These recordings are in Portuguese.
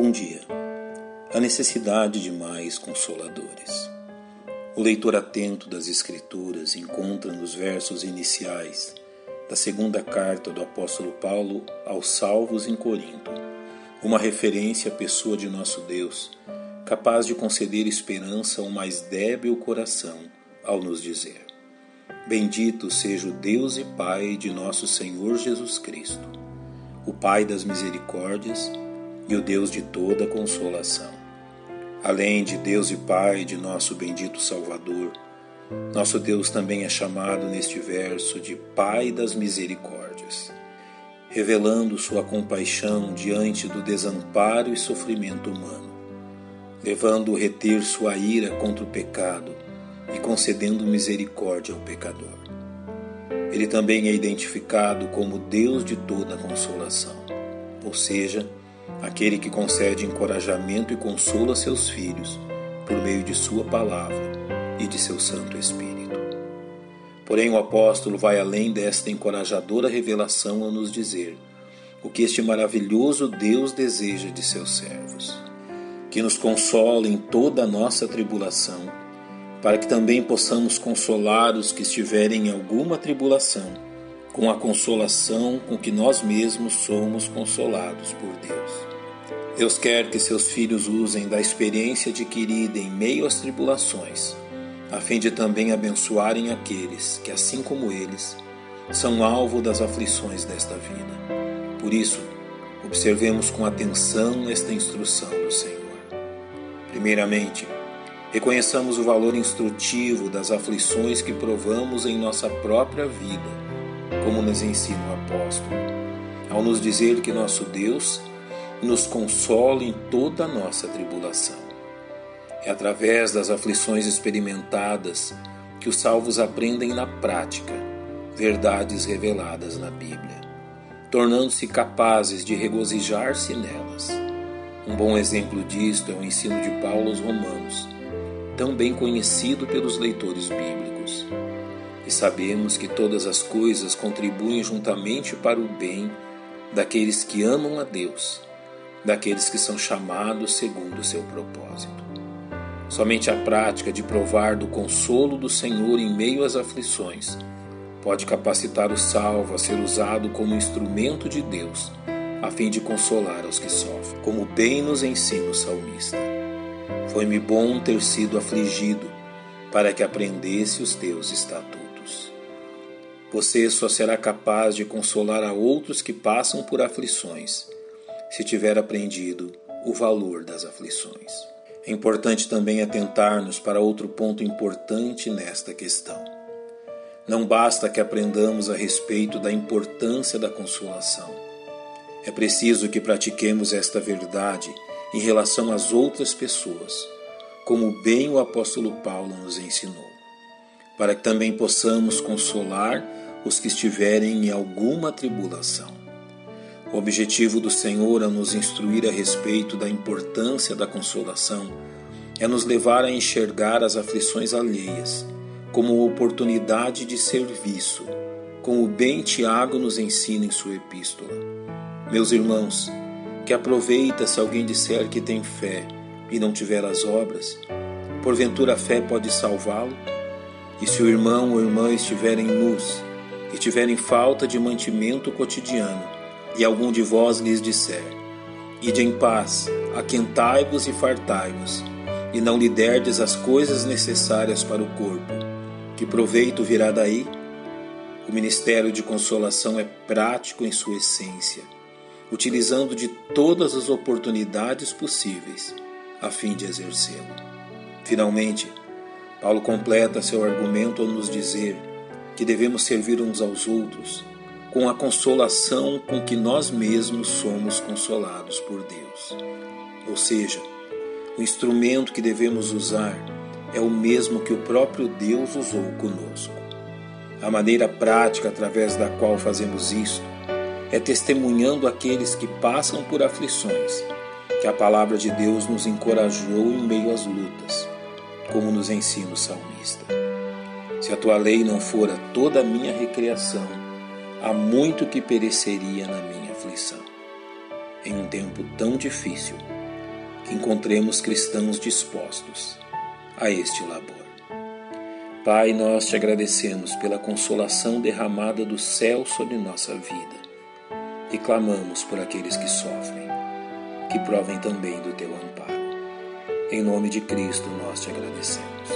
Bom dia. A necessidade de mais consoladores. O leitor atento das Escrituras encontra nos versos iniciais da segunda carta do apóstolo Paulo aos salvos em Corinto uma referência à pessoa de nosso Deus, capaz de conceder esperança ao mais débil coração ao nos dizer: Bendito seja o Deus e Pai de nosso Senhor Jesus Cristo, o Pai das misericórdias e o Deus de toda consolação. Além de Deus e Pai de nosso bendito Salvador, nosso Deus também é chamado neste verso de Pai das misericórdias, revelando sua compaixão diante do desamparo e sofrimento humano, levando-o a reter sua ira contra o pecado e concedendo misericórdia ao pecador. Ele também é identificado como Deus de toda consolação, ou seja, aquele que concede encorajamento e consola seus filhos por meio de Sua palavra e de seu Santo Espírito. Porém, o apóstolo vai além desta encorajadora revelação a nos dizer o que este maravilhoso Deus deseja de seus servos. Que nos console em toda a nossa tribulação, para que também possamos consolar os que estiverem em alguma tribulação, com a consolação com que nós mesmos somos consolados por Deus. Deus quer que seus filhos usem da experiência adquirida em meio às tribulações, a fim de também abençoarem aqueles que, assim como eles, são alvo das aflições desta vida. Por isso, observemos com atenção esta instrução do Senhor. Primeiramente, reconheçamos o valor instrutivo das aflições que provamos em nossa própria vida, como nos ensina o apóstolo, ao nos dizer que nosso Deus nos consola em toda a nossa tribulação. É através das aflições experimentadas que os salvos aprendem na prática verdades reveladas na Bíblia, tornando-se capazes de regozijar-se nelas. Um bom exemplo disto é o ensino de Paulo aos Romanos, tão bem conhecido pelos leitores bíblicos. E sabemos que todas as coisas contribuem juntamente para o bem daqueles que amam a Deus daqueles que são chamados segundo o seu propósito. Somente a prática de provar do consolo do Senhor em meio às aflições pode capacitar o salvo a ser usado como instrumento de Deus, a fim de consolar os que sofrem, como bem nos ensina o salmista. Foi-me bom ter sido afligido, para que aprendesse os teus estatutos. Você só será capaz de consolar a outros que passam por aflições se tiver aprendido o valor das aflições. É importante também atentar-nos para outro ponto importante nesta questão. Não basta que aprendamos a respeito da importância da consolação. É preciso que pratiquemos esta verdade em relação às outras pessoas, como bem o apóstolo Paulo nos ensinou, para que também possamos consolar os que estiverem em alguma tribulação. O objetivo do Senhor a nos instruir a respeito da importância da consolação é nos levar a enxergar as aflições alheias como oportunidade de serviço, como bem Tiago nos ensina em sua epístola. Meus irmãos, que aproveita se alguém disser que tem fé e não tiver as obras, porventura a fé pode salvá-lo? E se o irmão ou irmã estiverem nus e tiverem falta de mantimento cotidiano, e algum de vós lhes disser: Ide em paz, aquentai-vos e fartai-vos, e não lhe derdes as coisas necessárias para o corpo, que proveito virá daí? O ministério de consolação é prático em sua essência, utilizando de todas as oportunidades possíveis a fim de exercê-lo. Finalmente, Paulo completa seu argumento ao nos dizer que devemos servir uns aos outros com a consolação com que nós mesmos somos consolados por Deus. Ou seja, o instrumento que devemos usar é o mesmo que o próprio Deus usou conosco. A maneira prática através da qual fazemos isto é testemunhando aqueles que passam por aflições, que a palavra de Deus nos encorajou em meio às lutas, como nos ensina o salmista. Se a tua lei não fora toda a minha recreação, há muito que pereceria na minha aflição. Em um tempo tão difícil, que encontremos cristãos dispostos a este labor. Pai, nós te agradecemos pela consolação derramada do céu sobre nossa vida e clamamos por aqueles que sofrem, que provem também do teu amparo. Em nome de Cristo nós te agradecemos.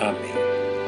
Amém.